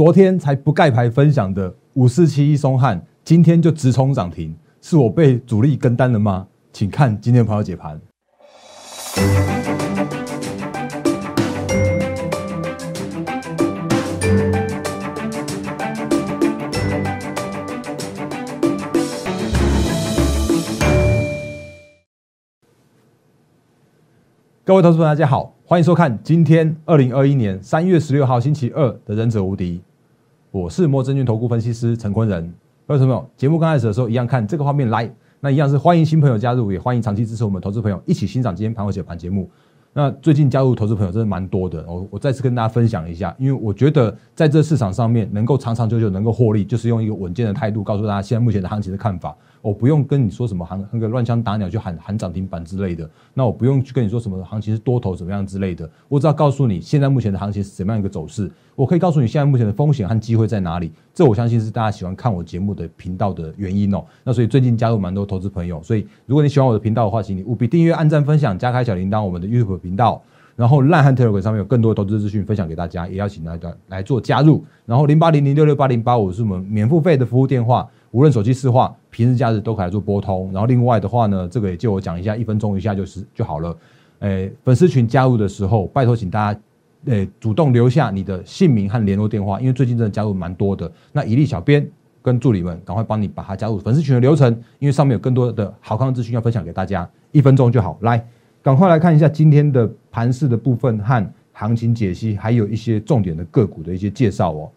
昨天才不盖牌分享的五四七一松汉，今天就直冲涨停，是我被主力跟单了吗？请看今天朋友解盘。各位投资朋友，大家好，欢迎收看今天二零二一年三月十六号星期二的《忍者无敌》，我是莫真君投顾分析师陈坤仁。各位朋友，节目刚开始的时候，一样看这个画面来，那一样是欢迎新朋友加入，也欢迎长期支持我们投资朋友一起欣赏今天盘后解盘节目。那最近加入投资朋友真的蛮多的，我我再次跟大家分享一下，因为我觉得在这市场上面能够长长久久能够获利，就是用一个稳健的态度告诉大家现在目前的行情的看法。我不用跟你说什么行那个乱枪打鸟就喊喊涨停板之类的，那我不用去跟你说什么行情是多头怎么样之类的，我只要告诉你现在目前的行情是怎么样一个走势，我可以告诉你现在目前的风险和机会在哪里，这我相信是大家喜欢看我节目的频道的原因哦。那所以最近加入蛮多投资朋友，所以如果你喜欢我的频道的话，请你务必订阅、按赞、分享、加开小铃铛，我们的 YouTube 频道。然后烂汉 Telegram 上面有更多的投资资讯分享给大家，也邀请大家来做加入。然后零八零零六六八零八五是我们免付费的服务电话，无论手机市话，平日假日都可以来做拨通。然后另外的话呢，这个也就我讲一下，一分钟一下就是就好了。诶，粉丝群加入的时候，拜托请大家诶主动留下你的姓名和联络电话，因为最近真的加入蛮多的。那一力小编跟助理们赶快帮你把它加入粉丝群的流程，因为上面有更多的好康资讯要分享给大家，一分钟就好，来。赶快来看一下今天的盘市的部分和行情解析，还有一些重点的个股的一些介绍哦。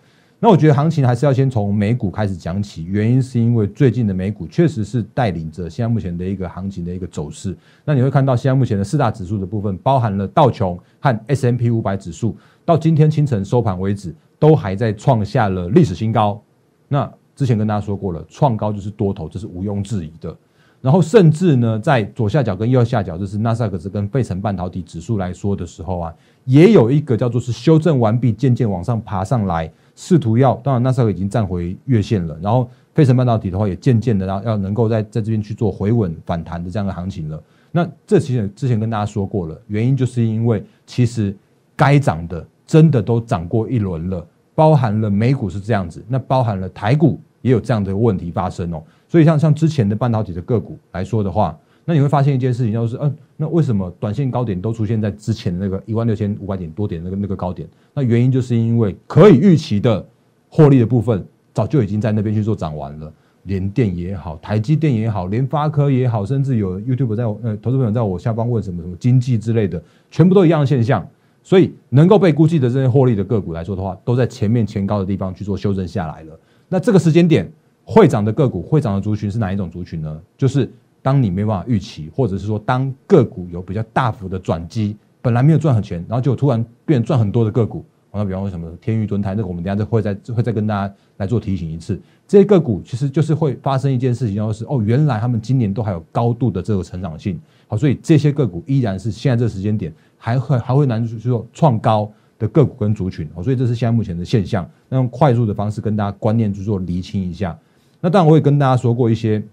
那我觉得行情还是要先从美股开始讲起，原因是因为最近的美股确实是带领着现在目前的一个行情的一个走势。那你会看到现在目前的四大指数的部分，包含了道琼和 S M P 五百指数，到今天清晨收盘为止，都还在创下了历史新高。那之前跟大家说过了，创高就是多头，这是毋庸置疑的。然后甚至呢，在左下角跟右下角，就是纳斯达克跟费城半导体指数来说的时候啊，也有一个叫做是修正完毕，渐渐往上爬上来，试图要当然那时候已经站回月线了，然后费城半导体的话也渐渐的要要能够在在这边去做回稳反弹的这样的行情了。那这其实之前跟大家说过了，原因就是因为其实该涨的真的都涨过一轮了，包含了美股是这样子，那包含了台股也有这样的问题发生哦。所以像像之前的半导体的个股来说的话，那你会发现一件事情，就是嗯，那为什么短线高点都出现在之前的那个一万六千五百点多点那个那个高点？那原因就是因为可以预期的获利的部分早就已经在那边去做涨完了，联电也好，台积电也好，联发科也好，甚至有 YouTube 在我呃投资朋友在我下方问什么什么经济之类的，全部都一样的现象。所以能够被估计的这些获利的个股来说的话，都在前面前高的地方去做修正下来了。那这个时间点。会涨的个股，会涨的族群是哪一种族群呢？就是当你没办法预期，或者是说当个股有比较大幅的转机，本来没有赚很钱，然后就突然变赚很多的个股。那比方说什么天宇、轮胎，那个我们等下再会再会再跟大家来做提醒一次。这些个股其实就是会发生一件事情，就是哦，原来他们今年都还有高度的这个成长性。好，所以这些个股依然是现在这个时间点还会还会难去做创高的个股跟族群。好，所以这是现在目前的现象。那用快速的方式跟大家观念去做厘清一下。那当然，我也跟大家说过一些，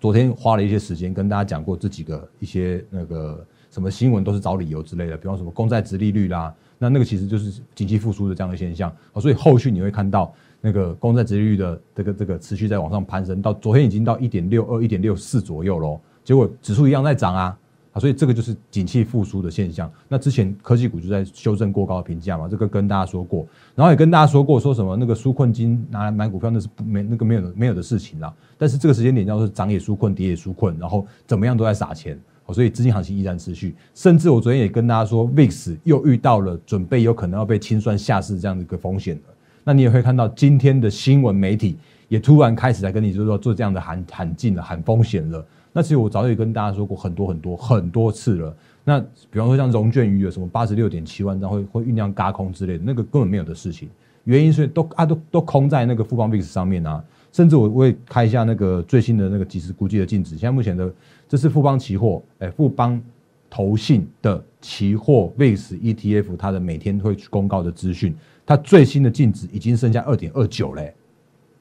昨天花了一些时间跟大家讲过这几个一些那个什么新闻都是找理由之类的，比方什么公债殖利率啦，那那个其实就是经济复苏的这样的现象啊，所以后续你会看到那个公债殖利率的这个这个持续在往上攀升，到昨天已经到一点六二、一点六四左右喽，结果指数一样在涨啊。啊所以这个就是景气复苏的现象。那之前科技股就在修正过高的评价嘛，这个跟大家说过，然后也跟大家说过，说什么那个纾困金拿来买股票那是没那个没有没有的事情啦。但是这个时间点叫做涨也纾困，跌也纾困，然后怎么样都在撒钱，所以资金行情依然持续。甚至我昨天也跟大家说，VIX 又遇到了准备有可能要被清算下市这样的一个风险了。那你也会看到今天的新闻媒体也突然开始在跟你就是说做这样的喊喊进了，喊风险了。那其实我早已跟大家说过很多很多很多次了。那比方说像融券余额什么八十六点七万张会会酝酿嘎空之类的，那个根本没有的事情。原因是都啊都都空在那个富邦 VIX 上面啊。甚至我会开一下那个最新的那个即时估计的净值。现在目前的这是富邦期货，哎，富邦投信的期货 VIX ETF，它的每天会公告的资讯，它最新的净值已经剩下二点二九嘞，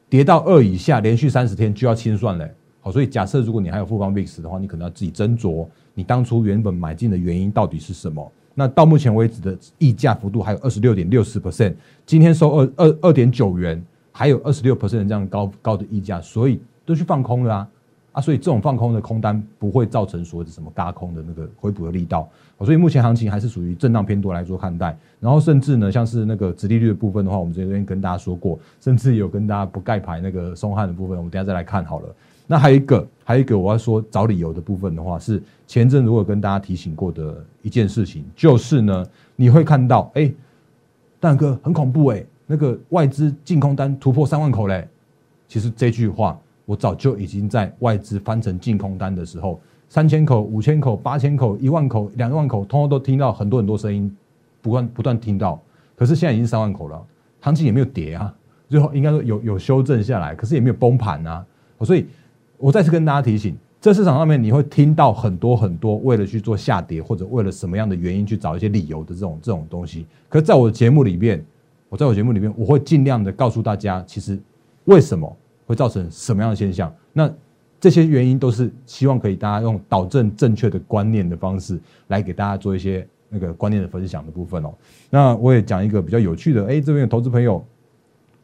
跌到二以下，连续三十天就要清算嘞。所以假设如果你还有富邦 VIX 的话，你可能要自己斟酌，你当初原本买进的原因到底是什么？那到目前为止的溢价幅度还有二十六点六四 percent，今天收二二二点九元，还有二十六 percent 这样高高的溢价，所以都去放空了啊。啊，所以这种放空的空单不会造成所谓的什么嘎空的那个回补的力道，所以目前行情还是属于震荡偏多来做看待。然后甚至呢，像是那个殖利率的部分的话，我们这边跟大家说过，甚至有跟大家不盖牌那个松汉的部分，我们等下再来看好了。那还有一个，还有一个我要说找理由的部分的话，是前阵如果跟大家提醒过的一件事情，就是呢，你会看到，哎，蛋哥很恐怖哎，那个外资净空单突破三万口嘞。其实这句话。我早就已经在外资翻成净空单的时候，三千口、五千口、八千口、一万口、两万口，通通都听到很多很多声音，不断不断听到。可是现在已经三万口了，行情也没有跌啊，最后应该说有有修正下来，可是也没有崩盘啊。所以，我再次跟大家提醒，这市场上面你会听到很多很多为了去做下跌或者为了什么样的原因去找一些理由的这种这种东西。可是在我的节目里面，我在我节目里面我会尽量的告诉大家，其实为什么。会造成什么样的现象？那这些原因都是希望可以大家用导正正确的观念的方式来给大家做一些那个观念的分享的部分哦。那我也讲一个比较有趣的，哎，这边有投资朋友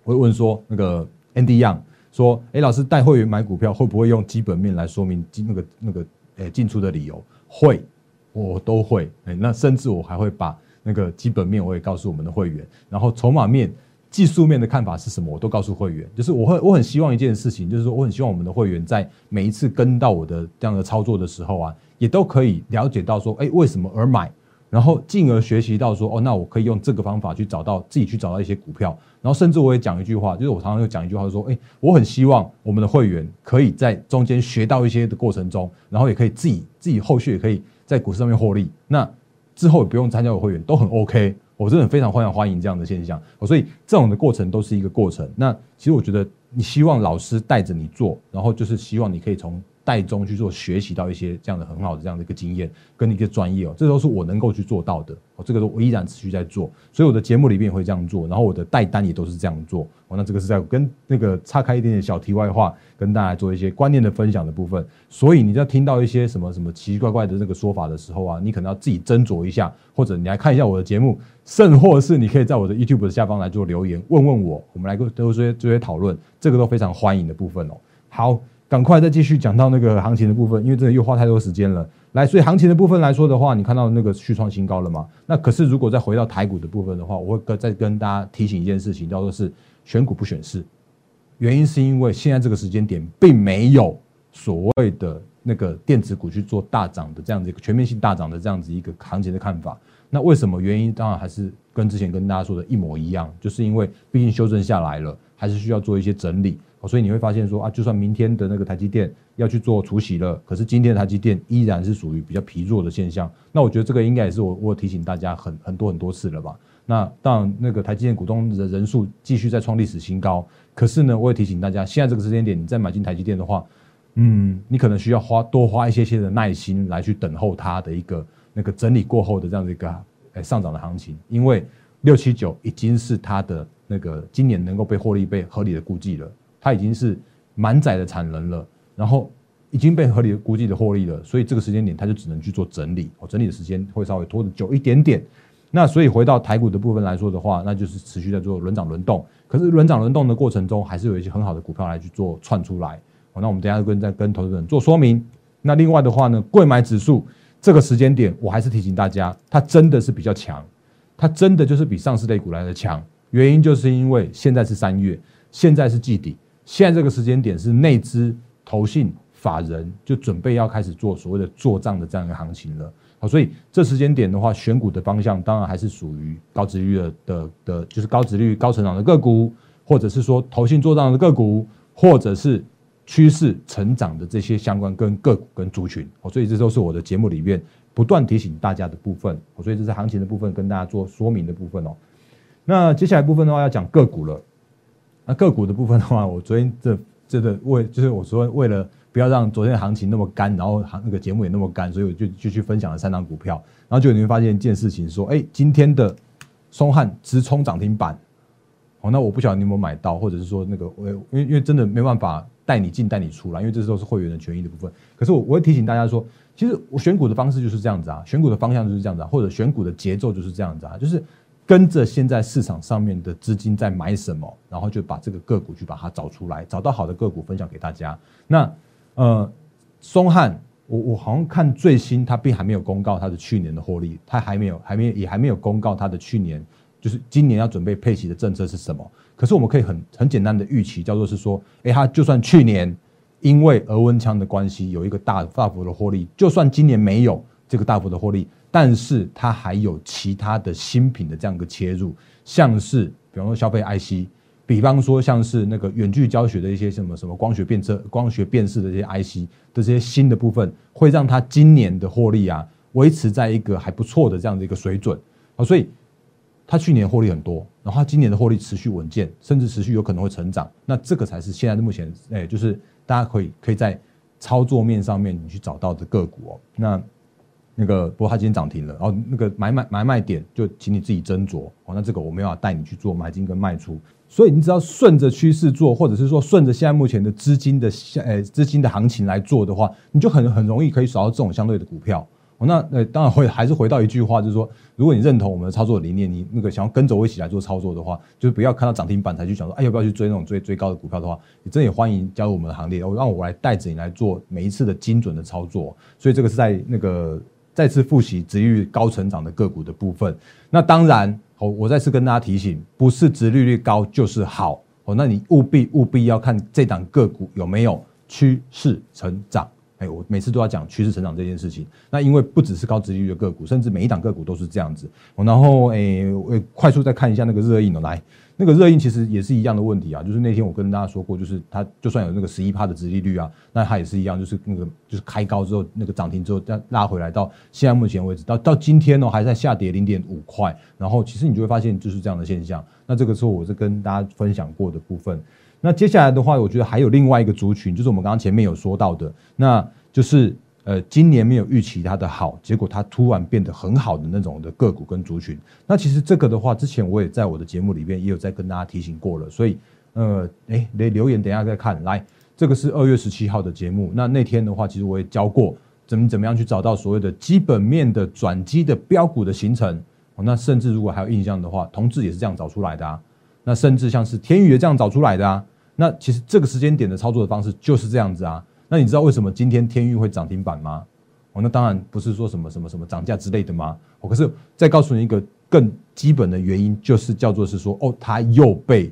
会问说，那个 Andy Young 说，哎，老师带会员买股票会不会用基本面来说明进那个那个诶进出的理由？会，我都会。哎，那甚至我还会把那个基本面我也告诉我们的会员，然后筹码面。技术面的看法是什么？我都告诉会员，就是我会我很希望一件事情，就是说我很希望我们的会员在每一次跟到我的这样的操作的时候啊，也都可以了解到说，哎，为什么而买，然后进而学习到说，哦，那我可以用这个方法去找到自己去找到一些股票，然后甚至我也讲一句话，就是我常常会讲一句话，说，哎，我很希望我们的会员可以在中间学到一些的过程中，然后也可以自己自己后续也可以在股市上面获利，那之后也不用参加我会员都很 OK。我真的非常欢迎欢迎这样的现象，所以这种的过程都是一个过程。那其实我觉得，你希望老师带着你做，然后就是希望你可以从。带中去做学习到一些这样的很好的这样的一个经验跟一个专业哦，这都是我能够去做到的哦，这个都我依然持续在做，所以我的节目里面也会这样做，然后我的带单也都是这样做哦。那这个是在跟那个岔开一点点小题外话，跟大家做一些观念的分享的部分。所以你在听到一些什么什么奇奇怪怪的那个说法的时候啊，你可能要自己斟酌一下，或者你来看一下我的节目，甚或是你可以在我的 YouTube 的下方来做留言，问问我，我们来个都这些这些讨论，这个都非常欢迎的部分哦。好。赶快再继续讲到那个行情的部分，因为这个又花太多时间了。来，所以行情的部分来说的话，你看到那个续创新高了吗？那可是如果再回到台股的部分的话，我会再跟大家提醒一件事情，叫做是选股不选市。原因是因为现在这个时间点并没有所谓的那个电子股去做大涨的这样子一个全面性大涨的这样子一个行情的看法。那为什么原因？当然还是跟之前跟大家说的一模一样，就是因为毕竟修正下来了，还是需要做一些整理。所以你会发现说啊，就算明天的那个台积电要去做除息了，可是今天的台积电依然是属于比较疲弱的现象。那我觉得这个应该也是我我提醒大家很很多很多次了吧。那当然，那个台积电股东的人数继续在创历史新高，可是呢，我也提醒大家，现在这个时间点你再买进台积电的话，嗯，你可能需要花多花一些些的耐心来去等候它的一个那个整理过后的这样的一个诶上涨的行情，因为六七九已经是它的那个今年能够被获利被合理的估计了。它已经是满载的产能了，然后已经被合理的估计的获利了，所以这个时间点它就只能去做整理，哦，整理的时间会稍微拖的久一点点。那所以回到台股的部分来说的话，那就是持续在做轮涨轮动。可是轮涨轮动的过程中，还是有一些很好的股票来去做串出来。哦，那我们等下跟再跟投资人做说明。那另外的话呢，贵买指数这个时间点，我还是提醒大家，它真的是比较强，它真的就是比上市类股来的强。原因就是因为现在是三月，现在是季底。现在这个时间点是内资、投信、法人就准备要开始做所谓的做账的这样一个行情了。好，所以这时间点的话，选股的方向当然还是属于高值率的的的，就是高值率、高成长的个股，或者是说投信做账的个股，或者是趋势成长的这些相关跟个股跟族群。哦，所以这都是我的节目里面不断提醒大家的部分。所以这是行情的部分，跟大家做说明的部分哦。那接下来部分的话，要讲个股了。那个股的部分的话，我昨天这这个为就是我说为了不要让昨天的行情那么干，然后行那个节目也那么干，所以我就就去分享了三张股票，然后就你会发现一件事情，说哎，今天的松汉直冲涨停板，哦，那我不晓得你有没有买到，或者是说那个我因为因为真的没办法带你进带你出来，因为这都是会员的权益的部分。可是我我会提醒大家说，其实我选股的方式就是这样子啊，选股的方向就是这样子啊，或者选股的节奏就是这样子啊，就是跟着现在市场上面的资金在买什么，然后就把这个个股去把它找出来，找到好的个股分享给大家。那呃，松汉，我我好像看最新，它并还没有公告它的去年的获利，它还没有还没也还没有公告它的去年就是今年要准备配息的政策是什么。可是我们可以很很简单的预期，叫做是说，哎，它就算去年因为俄温枪的关系有一个大大幅的获利，就算今年没有这个大幅的获利，但是它还有其他的新品的这样一个切入，像是比方说消费 IC，比方说像是那个远距教学的一些什么什么光学变色、光学辨识的这些 IC 的这些新的部分，会让它今年的获利啊维持在一个还不错的这样的一个水准啊，所以。它去年获利很多，然后它今年的获利持续稳健，甚至持续有可能会成长。那这个才是现在的目前，哎，就是大家可以可以在操作面上面你去找到的个股哦。那那个不过它今天涨停了，然后那个买买买卖点就请你自己斟酌哦。那这个我没有带你去做买进跟卖出，所以你只要顺着趋势做，或者是说顺着现在目前的资金的呃资金的行情来做的话，你就很很容易可以找到这种相对的股票。那呃，当然会还是回到一句话，就是说，如果你认同我们的操作理念，你那个想要跟着我一起来做操作的话，就是不要看到涨停板才去想说，哎，要不要去追那种追追高的股票的话，你真的也欢迎加入我们的行列，让我来带着你来做每一次的精准的操作。所以这个是在那个再次复习值率高成长的个股的部分。那当然，好，我再次跟大家提醒，不是值利率高就是好哦，那你务必务必要看这档个股有没有趋势成长。我每次都要讲趋势成长这件事情，那因为不只是高值利率的个股，甚至每一档个股都是这样子。然后诶，快速再看一下那个热印哦，来，那个热印其实也是一样的问题啊，就是那天我跟大家说过，就是它就算有那个十一趴的殖利率啊，那它也是一样，就是那个就是开高之后那个涨停之后再拉回来，到现在目前为止到到今天哦还在下跌零点五块，然后其实你就会发现就是这样的现象。那这个时候我是跟大家分享过的部分。那接下来的话，我觉得还有另外一个族群，就是我们刚刚前面有说到的，那就是呃，今年没有预期它的好，结果它突然变得很好的那种的个股跟族群。那其实这个的话，之前我也在我的节目里面也有在跟大家提醒过了，所以呃，哎，留留言等下再看。来，这个是二月十七号的节目，那那天的话，其实我也教过怎么怎么样去找到所谓的基本面的转机的标股的形成。那甚至如果还有印象的话，同志也是这样找出来的啊。那甚至像是天宇也这样找出来的啊。那其实这个时间点的操作的方式就是这样子啊。那你知道为什么今天天域会涨停板吗？哦，那当然不是说什么什么什么涨价之类的吗？哦，可是再告诉你一个更基本的原因，就是叫做是说，哦，他又被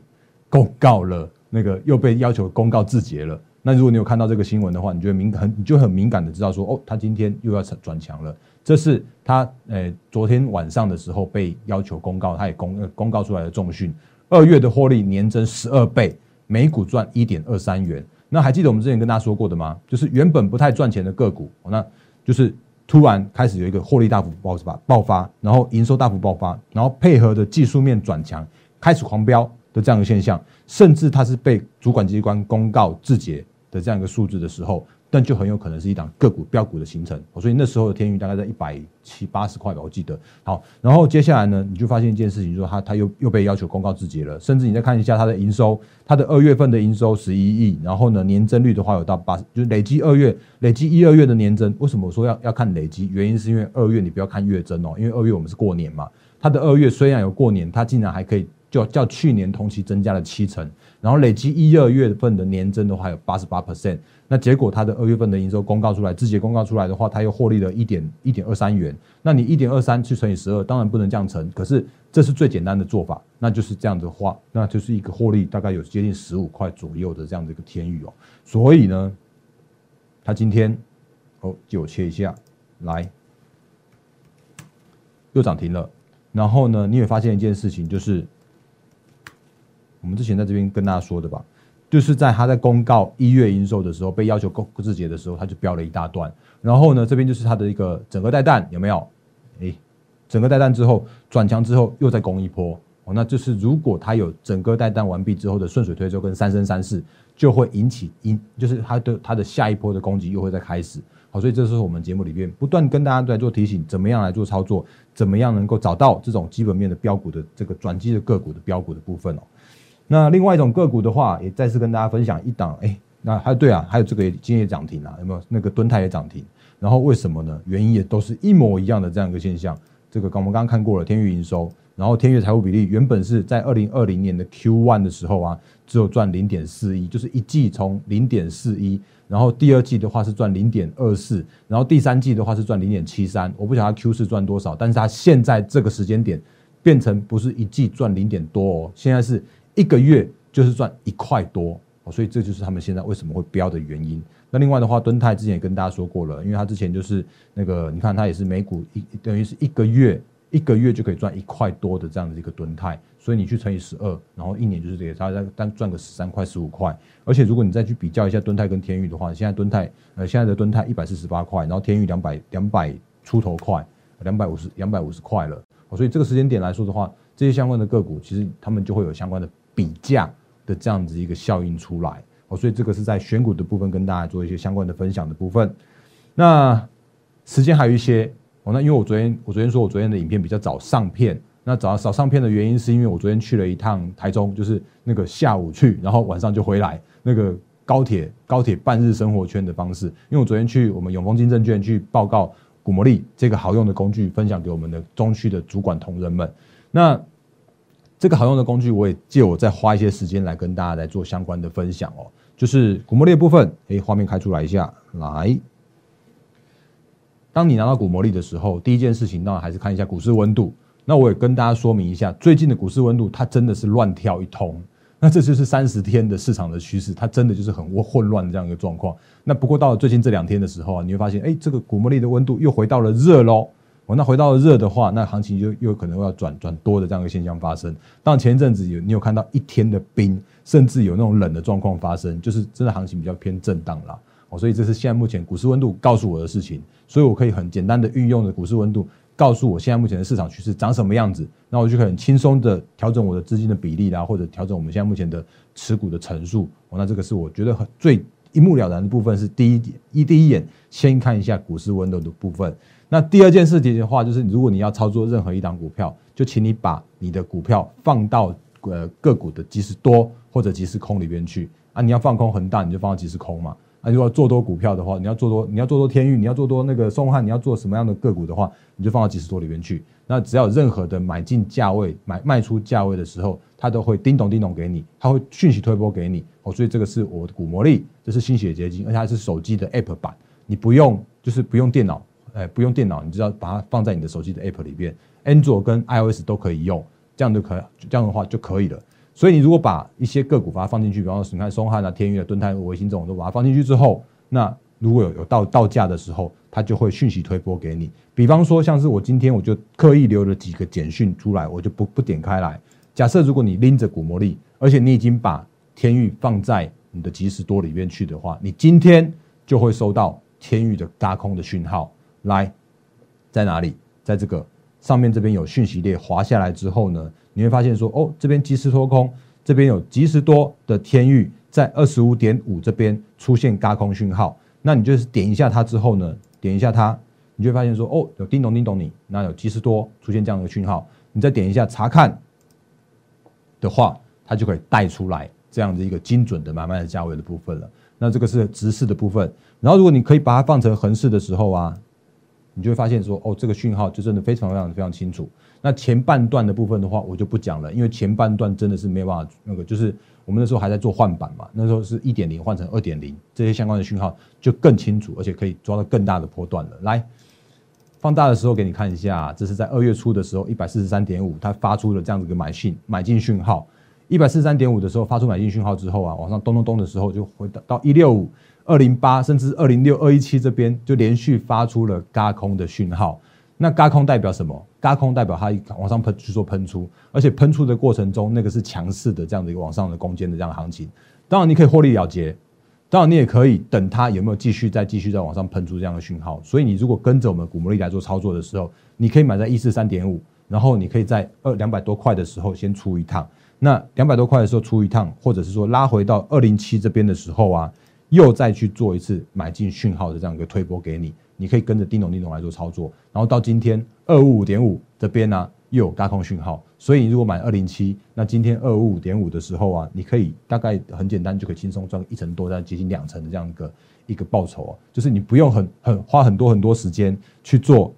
公告了，那个又被要求公告字节了。那如果你有看到这个新闻的话，你就敏很你就很敏感的知道说，哦，他今天又要转强了。这是他呃昨天晚上的时候被要求公告，他也公公告出来的重讯，二月的获利年增十二倍。每股赚一点二三元，那还记得我们之前跟大家说过的吗？就是原本不太赚钱的个股，那就是突然开始有一个获利大幅爆发爆发，然后营收大幅爆发，然后配合的技术面转强，开始狂飙的这样一个现象，甚至它是被主管机关公告自结的这样一个数字的时候。但就很有可能是一档个股标股的形成，所以那时候的天宇大概在一百七八十块吧，我记得。好，然后接下来呢，你就发现一件事情，就是它它又又被要求公告自结了，甚至你再看一下它的营收，它的二月份的营收十一亿，然后呢年增率的话有到八，就累计二月累计一二月的年增。为什么我说要要看累计？原因是因为二月你不要看月增哦，因为二月我们是过年嘛，它的二月虽然有过年，它竟然还可以就叫去年同期增加了七成，然后累计一二月份的年增的话有八十八 percent。那结果，它的二月份的营收公告出来，字节公告出来的话，它又获利了一点一点二三元。那你一点二三去乘以十二，当然不能这样乘，可是这是最简单的做法，那就是这样的话，那就是一个获利大概有接近十五块左右的这样的一个天宇哦。所以呢，它今天哦，就切一下来，又涨停了。然后呢，你也发现一件事情，就是我们之前在这边跟大家说的吧。就是在他在公告一月营收的时候，被要求公字节的时候，他就标了一大段。然后呢，这边就是他的一个整个带弹有没有？诶，整个带弹之后转强之后又再攻一波哦，那就是如果他有整个带弹完毕之后的顺水推舟跟三生三世，就会引起引，就是他的他的下一波的攻击又会再开始。好，所以这是我们节目里面不断跟大家在做提醒，怎么样来做操作，怎么样能够找到这种基本面的标股的这个转机的个股的标股的部分哦。那另外一种个股的话，也再次跟大家分享一档，哎，那还对啊，还有这个今天也涨停啊，有没有？那个敦泰也涨停，然后为什么呢？原因也都是一模一样的这样一个现象。这个刚我们刚刚看过了，天域营收，然后天域财务比例原本是在二零二零年的 Q one 的时候啊，只有赚零点四一，就是一季从零点四一，然后第二季的话是赚零点二四，然后第三季的话是赚零点七三。我不晓得它 Q 四赚多少，但是它现在这个时间点变成不是一季赚零点多哦，现在是一个月就是赚一块多哦，所以这就是他们现在为什么会飙的原因。那另外的话，敦泰之前也跟大家说过了，因为它之前就是那个，你看它也是每股一等于是一个月一个月就可以赚一块多的这样的一个敦泰，所以你去乘以十二，然后一年就是给它再单赚个十三块十五块。而且如果你再去比较一下敦泰跟天域的话，现在敦泰呃现在的敦泰一百四十八块，然后天域两百两百出头块，两百五十两百五十块了。所以这个时间点来说的话，这些相关的个股其实他们就会有相关的比价的这样子一个效应出来。哦，所以这个是在选股的部分跟大家做一些相关的分享的部分。那时间还有一些哦，那因为我昨天我昨天说我昨天的影片比较早上片，那早早上片的原因是因为我昨天去了一趟台中，就是那个下午去，然后晚上就回来，那个高铁高铁半日生活圈的方式。因为我昨天去我们永丰金证券去报告古魔力这个好用的工具，分享给我们的中区的主管同仁们。那这个好用的工具，我也借我再花一些时间来跟大家来做相关的分享哦。就是股魔力的部分，哎，画面开出来一下，来。当你拿到股魔力的时候，第一件事情当然还是看一下股市温度。那我也跟大家说明一下，最近的股市温度它真的是乱跳一通。那这就是三十天的市场的趋势，它真的就是很混乱这样一个状况。那不过到了最近这两天的时候啊，你会发现，哎，这个股魔力的温度又回到了热喽。那回到热的话，那行情就又可能要转转多的这样一个现象发生。但前一阵子有你有看到一天的冰，甚至有那种冷的状况发生，就是真的行情比较偏震荡啦。哦，所以这是现在目前股市温度告诉我的事情，所以我可以很简单的运用的股市温度，告诉我现在目前的市场趋势长什么样子，那我就可以很轻松的调整我的资金的比例啦，或者调整我们现在目前的持股的层数。哦，那这个是我觉得很最一目了然的部分，是第一点一第一眼先看一下股市温度的部分。那第二件事情的话，就是如果你要操作任何一档股票，就请你把你的股票放到呃个股的即时多或者即时空里边去啊。你要放空恒大，你就放到即时空嘛。啊，如果做多股票的话，你要做多，你要做多天域，你要做多那个松汉，你要做什么样的个股的话，你就放到即时多里边去。那只要有任何的买进价位、买卖出价位的时候，它都会叮咚叮咚给你，它会讯息推播给你。哦，所以这个是我的股魔力，这是心血结晶，而且还是手机的 App 版，你不用就是不用电脑。哎，不用电脑，你只要把它放在你的手机的 App 里边安卓跟 iOS 都可以用，这样就可以，这样的话就可以了。所以你如果把一些个股把它放进去，比方说你看松汉啊、天宇啊、敦泰、维新这种都把它放进去之后，那如果有有到到价的时候，它就会讯息推播给你。比方说像是我今天我就刻意留了几个简讯出来，我就不不点开来。假设如果你拎着股魔力，而且你已经把天域放在你的即时多里面去的话，你今天就会收到天域的大空的讯号。来，在哪里？在这个上面这边有讯息列滑下来之后呢，你会发现说，哦，这边即时脱空，这边有即时多的天域在二十五点五这边出现嘎空讯号，那你就是点一下它之后呢，点一下它，你就会发现说，哦，有叮咚叮咚你，那有即时多出现这样的讯号，你再点一下查看的话，它就可以带出来这样的一个精准的买卖的价位的部分了。那这个是直视的部分，然后如果你可以把它放成横式的时候啊。你就会发现说，哦，这个讯号就真的非常非常非常清楚。那前半段的部分的话，我就不讲了，因为前半段真的是没有办法那个，就是我们那时候还在做换板嘛，那时候是一点零换成二点零，这些相关的讯号就更清楚，而且可以抓到更大的波段了。来，放大的时候给你看一下，这是在二月初的时候，一百四十三点五，它发出了这样子一个买信买进讯号。一百四十三点五的时候发出买进讯号之后啊，往上咚咚咚的时候就回到到一六五。二零八甚至二零六二一七这边就连续发出了嘎空的讯号，那嘎空代表什么？嘎空代表它往上喷去做喷出，而且喷出的过程中那个是强势的这样的一个往上的攻坚的这样的行情。当然你可以获利了结，当然你也可以等它有没有继续再继续再往上喷出这样的讯号。所以你如果跟着我们股魔力来做操作的时候，你可以买在一四三点五，然后你可以在二两百多块的时候先出一趟。那两百多块的时候出一趟，或者是说拉回到二零七这边的时候啊。又再去做一次买进讯号的这样一个推波给你，你可以跟着叮咚叮咚来做操作，然后到今天二五五点五这边呢，又有大空讯号，所以你如果买二零七，那今天二五五点五的时候啊，你可以大概很简单就可以轻松赚一成多，再接近两成的这样一个一个报酬啊，就是你不用很很花很多很多时间去做。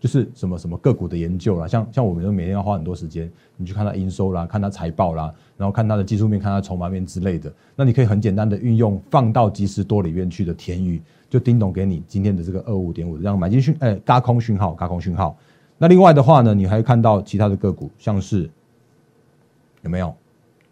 就是什么什么个股的研究啦，像像我们都每天要花很多时间，你去看它营收啦，看它财报啦，然后看它的技术面，看它筹码面之类的。那你可以很简单的运用放到即时多里面去的田语，就叮咚给你今天的这个二五点五这样买进讯，哎，嘎空讯号，嘎空讯号。那另外的话呢，你还看到其他的个股，像是有没有？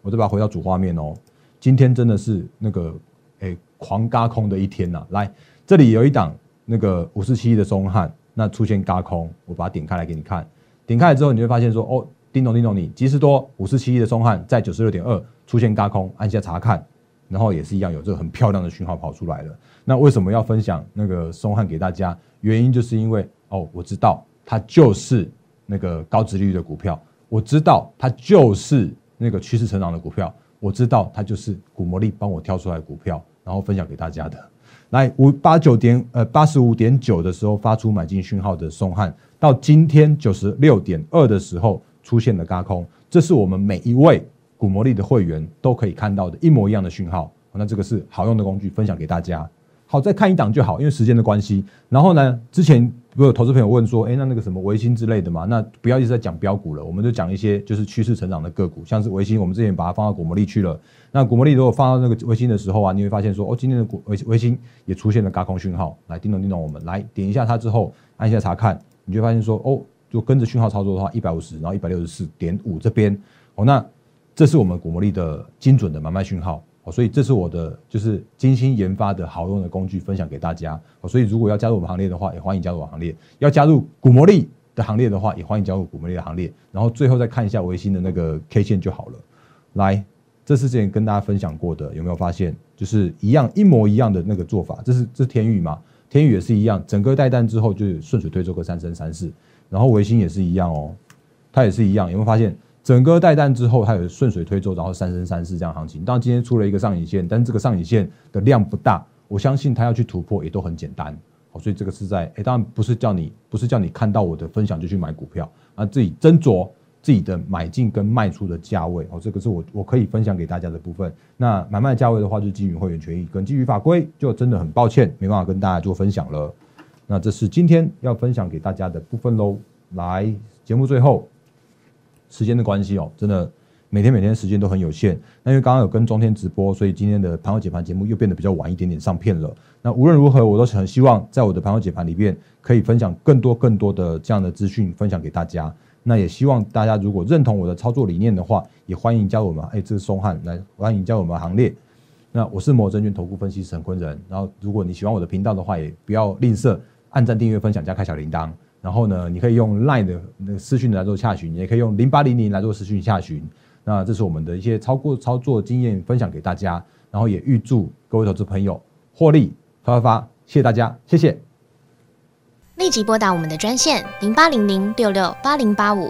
我再把它回到主画面哦。今天真的是那个哎狂嘎空的一天呐！来，这里有一档那个五十七的中汉。那出现嘎空，我把它点开来给你看。点开来之后，你会发现说，哦，叮咚叮咚，你即时多五四七一的松汉在九十六点二出现嘎空，按下查看，然后也是一样有这个很漂亮的讯号跑出来了。那为什么要分享那个松汉给大家？原因就是因为哦，我知道它就是那个高值率的股票，我知道它就是那个趋势成长的股票，我知道它就是股魔力帮我挑出来股票，然后分享给大家的。来五八九点呃八十五点九的时候发出买进讯号的松汉，到今天九十六点二的时候出现了嘎空，这是我们每一位股魔力的会员都可以看到的一模一样的讯号。那这个是好用的工具，分享给大家。好，再看一档就好，因为时间的关系。然后呢，之前。有投资朋友问说，哎，那那个什么维新之类的嘛，那不要一直在讲标股了，我们就讲一些就是趋势成长的个股，像是维新，我们之前把它放到股魔力去了。那股魔力如果放到那个维新的时候啊，你会发现说，哦，今天的股维维新也出现了高空讯号，来叮咚叮咚，我们来点一下它之后，按一下查看，你就发现说，哦，就跟着讯号操作的话，一百五十，然后一百六十四点五这边，哦，那这是我们股魔力的精准的买卖讯号。所以这是我的就是精心研发的好用的工具，分享给大家。所以如果要加入我们行列的话，也欢迎加入我行列；要加入古魔力的行列的话，也欢迎加入古魔力的行列。然后最后再看一下维新的那个 K 线就好了。来，这是之前跟大家分享过的，有没有发现？就是一样一模一样的那个做法。这是这是天宇嘛？天宇也是一样，整个带弹之后就顺水推舟个三升三四。然后维新也是一样哦，它也是一样，有没有发现？整个带弹之后，它有顺水推舟，然后三升三四这样行情。当然今天出了一个上影线，但是这个上影线的量不大，我相信它要去突破也都很简单。好，所以这个是在诶，当然不是叫你不是叫你看到我的分享就去买股票啊，自己斟酌自己的买进跟卖出的价位。哦，这个是我我可以分享给大家的部分。那买卖价位的话，就基于会员权益跟基于法规，就真的很抱歉没办法跟大家做分享了。那这是今天要分享给大家的部分喽。来，节目最后。时间的关系哦，真的每天每天时间都很有限。那因为刚刚有跟中天直播，所以今天的盘后解盘节目又变得比较晚一点点上片了。那无论如何，我都很希望在我的盘后解盘里面可以分享更多更多的这样的资讯分享给大家。那也希望大家如果认同我的操作理念的话，也欢迎加入我们哎，这是松汉来欢迎加入我们行列。那我是摩证券投顾分析师陈坤仁。然后如果你喜欢我的频道的话，也不要吝啬按赞、订阅、分享加开小铃铛。然后呢，你可以用 Line 的那个私讯来做下询，也可以用零八零零来做私讯下询。那这是我们的一些操作操作经验分享给大家，然后也预祝各位投资朋友获利发发发，谢谢大家，谢谢。立即拨打我们的专线零八零零六六八零八五。